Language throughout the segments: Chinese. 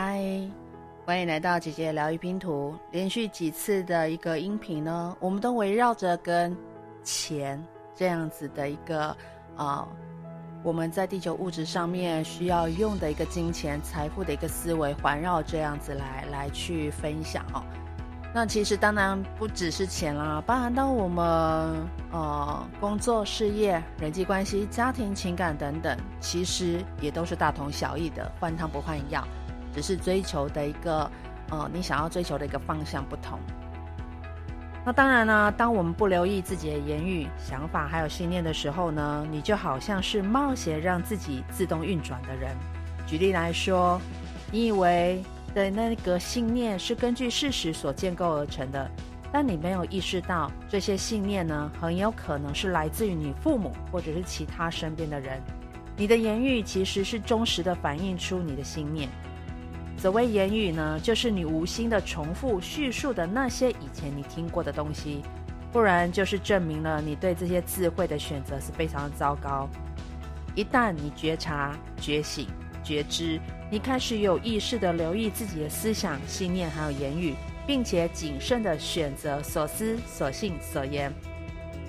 嗨，欢迎来到姐姐疗愈拼图。连续几次的一个音频呢，我们都围绕着跟钱这样子的一个啊、我们在地球物质上面需要用的一个金钱财富的一个思维环绕这样子来来去分享哦。那其实当然不只是钱啦，包含到我们呃工作、事业、人际关系、家庭、情感等等，其实也都是大同小异的，换汤不换药。只是追求的一个，呃，你想要追求的一个方向不同。那当然呢，当我们不留意自己的言语、想法还有信念的时候呢，你就好像是冒险让自己自动运转的人。举例来说，你以为的那个信念是根据事实所建构而成的，但你没有意识到这些信念呢，很有可能是来自于你父母或者是其他身边的人。你的言语其实是忠实的反映出你的信念。所谓言语呢，就是你无心的重复叙述的那些以前你听过的东西，不然就是证明了你对这些智慧的选择是非常糟糕。一旦你觉察、觉醒、觉知，你开始有意识的留意自己的思想、信念还有言语，并且谨慎的选择所思、所信、所言，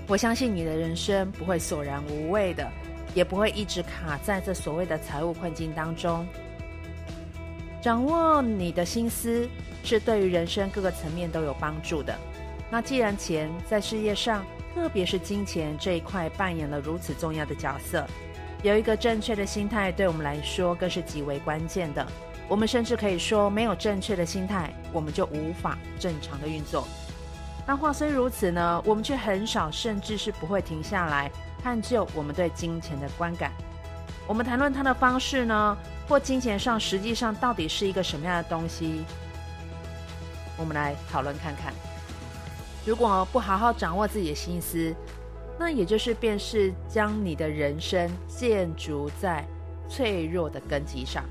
我相信你的人生不会索然无味的，也不会一直卡在这所谓的财务困境当中。掌握你的心思是对于人生各个层面都有帮助的。那既然钱在事业上，特别是金钱这一块扮演了如此重要的角色，有一个正确的心态对我们来说更是极为关键的。我们甚至可以说，没有正确的心态，我们就无法正常的运作。那话虽如此呢，我们却很少，甚至是不会停下来探究我们对金钱的观感。我们谈论它的方式呢，或金钱上实际上到底是一个什么样的东西？我们来讨论看看。如果不好好掌握自己的心思，那也就是便是将你的人生建筑在脆弱的根基上。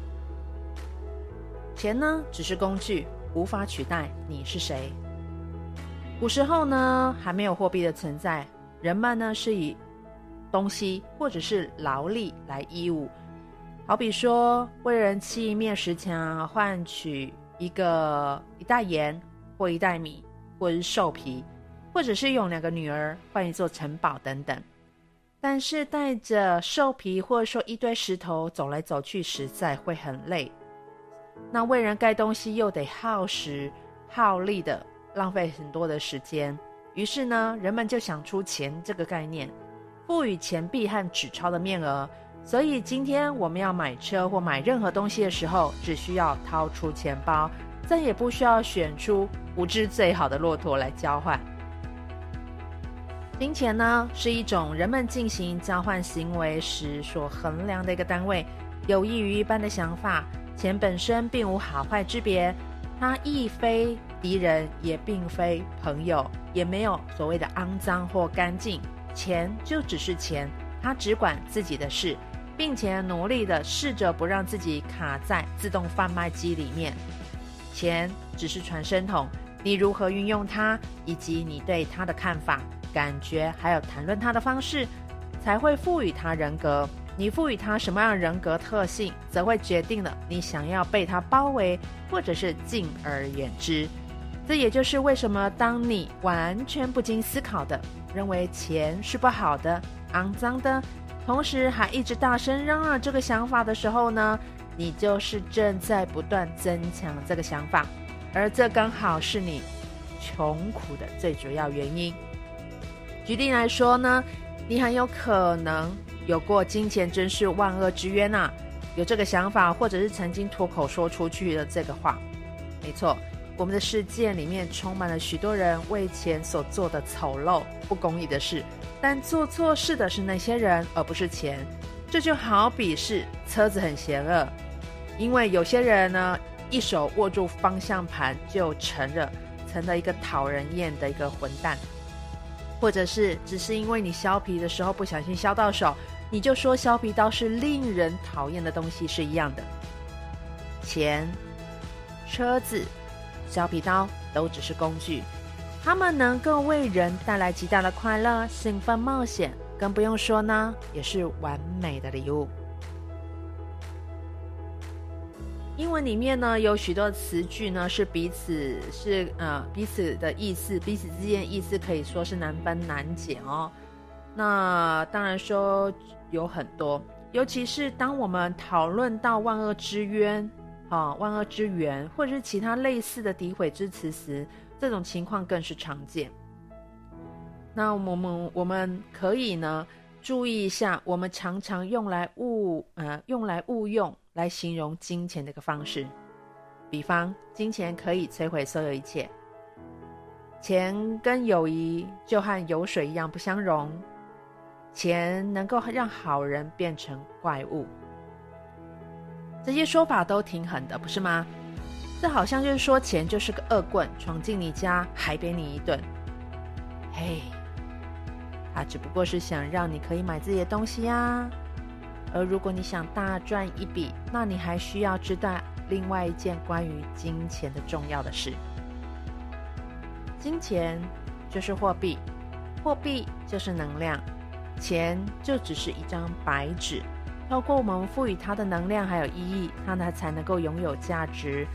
钱呢，只是工具，无法取代你是谁。古时候呢，还没有货币的存在，人们呢是以东西或者是劳力来义务。好比说，为人砌一面石墙，换取一个一袋盐，或一袋米，或是兽皮，或者是用两个女儿换一座城堡等等。但是带着兽皮或者说一堆石头走来走去，实在会很累。那为人盖东西又得耗时耗力的，浪费很多的时间。于是呢，人们就想出钱这个概念，赋予钱币和纸钞的面额。所以今天我们要买车或买任何东西的时候，只需要掏出钱包，再也不需要选出五只最好的骆驼来交换。金钱呢，是一种人们进行交换行为时所衡量的一个单位，有益于一般的想法。钱本身并无好坏之别，它亦非敌人，也并非朋友，也没有所谓的肮脏或干净。钱就只是钱，它只管自己的事。并且努力的试着不让自己卡在自动贩卖机里面。钱只是传声筒，你如何运用它，以及你对它的看法、感觉，还有谈论它的方式，才会赋予它人格。你赋予它什么样人格特性，则会决定了你想要被它包围，或者是敬而远之。这也就是为什么，当你完全不经思考的认为钱是不好的、肮脏的。同时还一直大声嚷嚷这个想法的时候呢，你就是正在不断增强这个想法，而这刚好是你穷苦的最主要原因。举例来说呢，你很有可能有过金钱真是万恶之源呐，有这个想法，或者是曾经脱口说出去的这个话。没错，我们的世界里面充满了许多人为钱所做的丑陋、不公义的事。但做错事的是那些人，而不是钱。这就好比是车子很邪恶，因为有些人呢，一手握住方向盘就成了成了一个讨人厌的一个混蛋，或者是只是因为你削皮的时候不小心削到手，你就说削皮刀是令人讨厌的东西是一样的。钱、车子、削皮刀都只是工具。他们能够为人带来极大的快乐、兴奋、冒险，更不用说呢，也是完美的礼物。英文里面呢，有许多词句呢是彼此是呃彼此的意思，彼此之间意思可以说是难分难解哦。那当然说有很多，尤其是当我们讨论到万恶之渊啊、万恶之源，或者是其他类似的诋毁之词时，这种情况更是常见。那我们我们可以呢注意一下，我们常常用来误呃用来误用。来形容金钱的一个方式，比方金钱可以摧毁所有一切，钱跟友谊就和油水一样不相容，钱能够让好人变成怪物，这些说法都挺狠的，不是吗？这好像就是说钱就是个恶棍，闯进你家还扁你一顿。嘿，他只不过是想让你可以买自己的东西呀。而如果你想大赚一笔，那你还需要知道另外一件关于金钱的重要的事。金钱就是货币，货币就是能量，钱就只是一张白纸。透过我们赋予它的能量还有意义，它呢才能够拥有价值。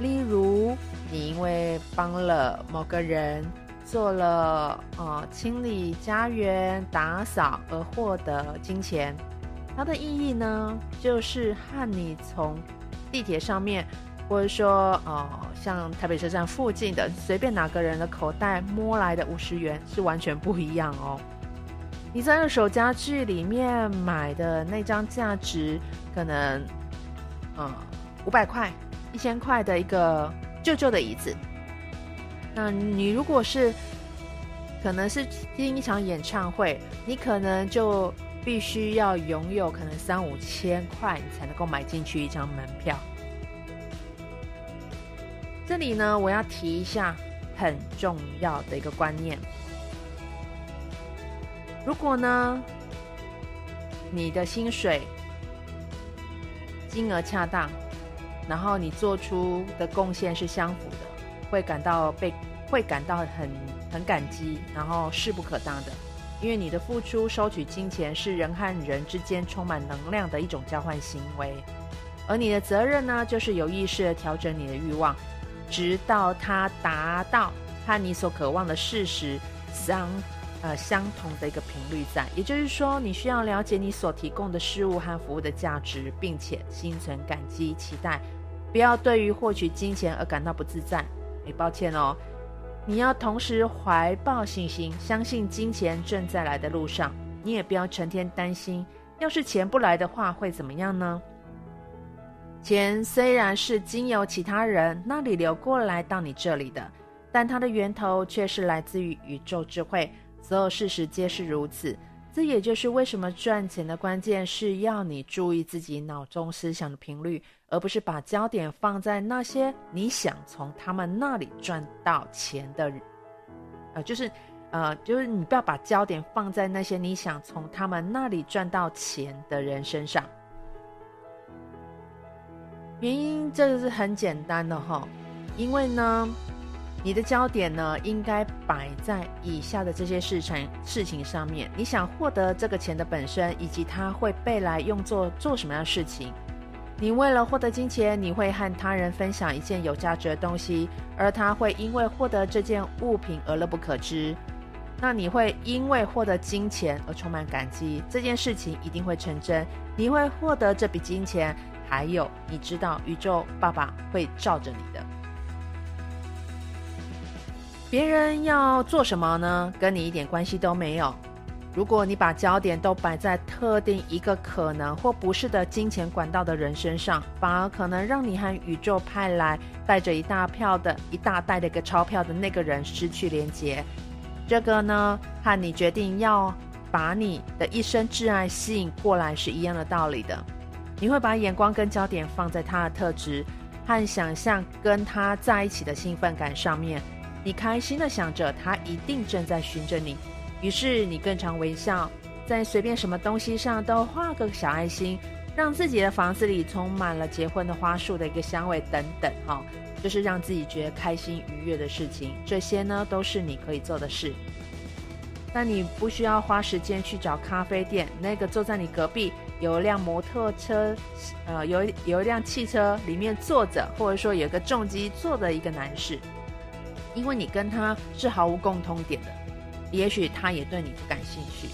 例如，你因为帮了某个人做了呃清理家园、打扫而获得金钱。它的意义呢，就是和你从地铁上面，或者说，呃，像台北车站附近的随便哪个人的口袋摸来的五十元是完全不一样哦。你在二手家具里面买的那张价值可能，嗯，五百块、一千块的一个旧旧的椅子，那你如果是可能是听一场演唱会，你可能就。必须要拥有可能三五千块，你才能够买进去一张门票。这里呢，我要提一下很重要的一个观念：如果呢，你的薪水金额恰当，然后你做出的贡献是相符的，会感到被会感到很很感激，然后势不可当的。因为你的付出、收取金钱是人和人之间充满能量的一种交换行为，而你的责任呢，就是有意识的调整你的欲望，直到它达到和你所渴望的事实相呃相同的一个频率在。也就是说，你需要了解你所提供的事物和服务的价值，并且心存感激、期待，不要对于获取金钱而感到不自在。哎，抱歉哦。你要同时怀抱信心，相信金钱正在来的路上。你也不要成天担心，要是钱不来的话会怎么样呢？钱虽然是经由其他人那里流过来到你这里的，但它的源头却是来自于宇宙智慧。所有事实皆是如此。这也就是为什么赚钱的关键是要你注意自己脑中思想的频率，而不是把焦点放在那些你想从他们那里赚到钱的，呃，就是，呃，就是你不要把焦点放在那些你想从他们那里赚到钱的人身上。原因这个是很简单的哈，因为呢。你的焦点呢，应该摆在以下的这些事情事情上面。你想获得这个钱的本身，以及它会被来用作做什么样的事情。你为了获得金钱，你会和他人分享一件有价值的东西，而他会因为获得这件物品而乐不可支。那你会因为获得金钱而充满感激，这件事情一定会成真。你会获得这笔金钱，还有你知道宇宙爸爸会罩着你的。别人要做什么呢？跟你一点关系都没有。如果你把焦点都摆在特定一个可能或不是的金钱管道的人身上，反而可能让你和宇宙派来带着一大票的一大袋的一个钞票的那个人失去连接。这个呢，和你决定要把你的一生挚爱吸引过来是一样的道理的。你会把眼光跟焦点放在他的特质和想象跟他在一起的兴奋感上面。你开心的想着，他一定正在寻着你，于是你更常微笑，在随便什么东西上都画个小爱心，让自己的房子里充满了结婚的花束的一个香味等等，哈，就是让自己觉得开心愉悦的事情。这些呢，都是你可以做的事。但你不需要花时间去找咖啡店，那个坐在你隔壁有一辆摩托车，呃，有有一辆汽车里面坐着，或者说有个重机坐的一个男士，因为你跟他是毫无共通点的，也许他也对你不感兴趣，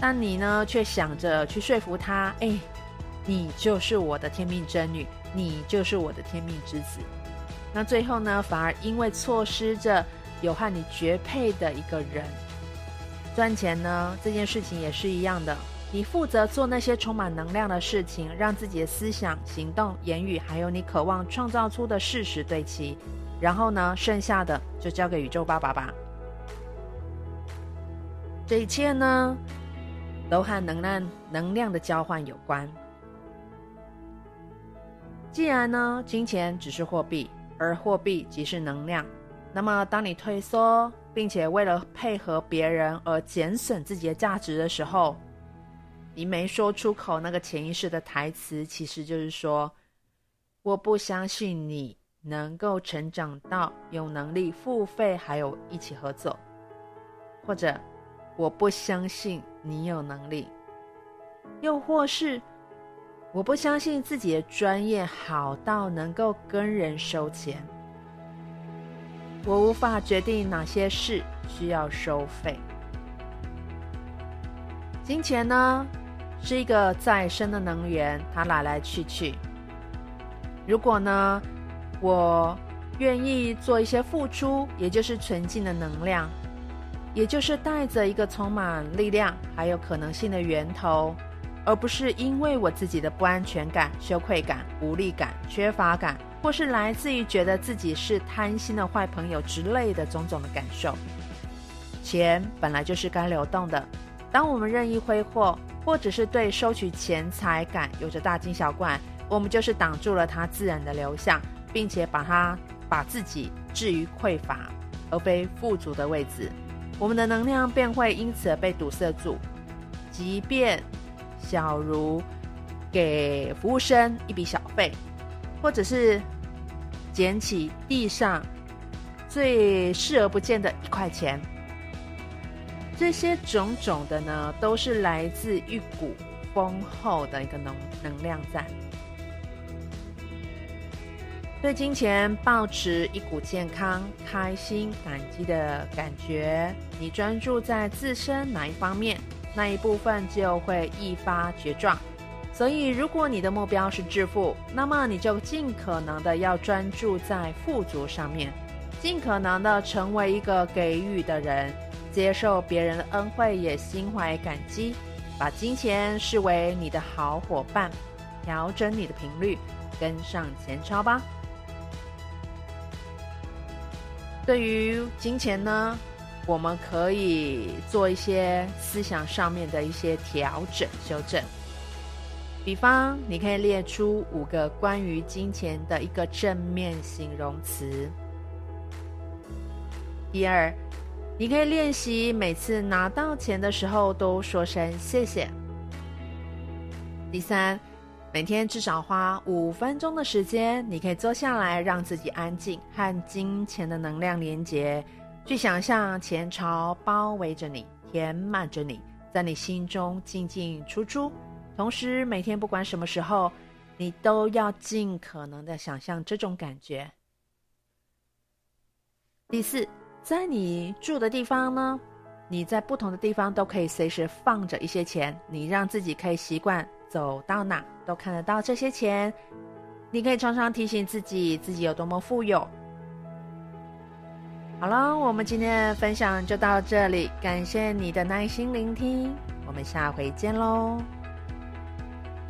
但你呢却想着去说服他，哎，你就是我的天命真女，你就是我的天命之子，那最后呢，反而因为错失着有和你绝配的一个人。赚钱呢，这件事情也是一样的。你负责做那些充满能量的事情，让自己的思想、行动、言语，还有你渴望创造出的事实对齐。然后呢，剩下的就交给宇宙爸爸吧。这一切呢，都和能量、能量的交换有关。既然呢，金钱只是货币，而货币即是能量，那么当你退缩，并且为了配合别人而减损自己的价值的时候，你没说出口那个潜意识的台词，其实就是说：我不相信你能够成长到有能力付费，还有一起合作，或者我不相信你有能力，又或是我不相信自己的专业好到能够跟人收钱。我无法决定哪些事需要收费。金钱呢，是一个再生的能源，它来来去去。如果呢，我愿意做一些付出，也就是纯净的能量，也就是带着一个充满力量还有可能性的源头，而不是因为我自己的不安全感、羞愧感、无力感、缺乏感。或是来自于觉得自己是贪心的坏朋友之类的种种的感受。钱本来就是该流动的，当我们任意挥霍，或者是对收取钱财感有着大惊小怪，我们就是挡住了它自然的流向，并且把它把自己置于匮乏而非富足的位置，我们的能量便会因此而被堵塞住。即便小如给服务生一笔小费，或者是。捡起地上最视而不见的一块钱，这些种种的呢，都是来自一股丰厚的一个能能量在。对金钱保持一股健康、开心、感激的感觉，你专注在自身哪一方面，那一部分就会一发绝壮。所以，如果你的目标是致富，那么你就尽可能的要专注在富足上面，尽可能的成为一个给予的人，接受别人的恩惠，也心怀感激，把金钱视为你的好伙伴，调整你的频率，跟上钱钞吧。对于金钱呢，我们可以做一些思想上面的一些调整、修正。比方，你可以列出五个关于金钱的一个正面形容词。第二，你可以练习每次拿到钱的时候都说声谢谢。第三，每天至少花五分钟的时间，你可以坐下来，让自己安静，和金钱的能量连接，去想象钱潮包围着你，填满着你，在你心中进进出出。同时，每天不管什么时候，你都要尽可能的想象这种感觉。第四，在你住的地方呢，你在不同的地方都可以随时放着一些钱，你让自己可以习惯走到哪都看得到这些钱。你可以常常提醒自己，自己有多么富有。好了，我们今天的分享就到这里，感谢你的耐心聆听，我们下回见喽。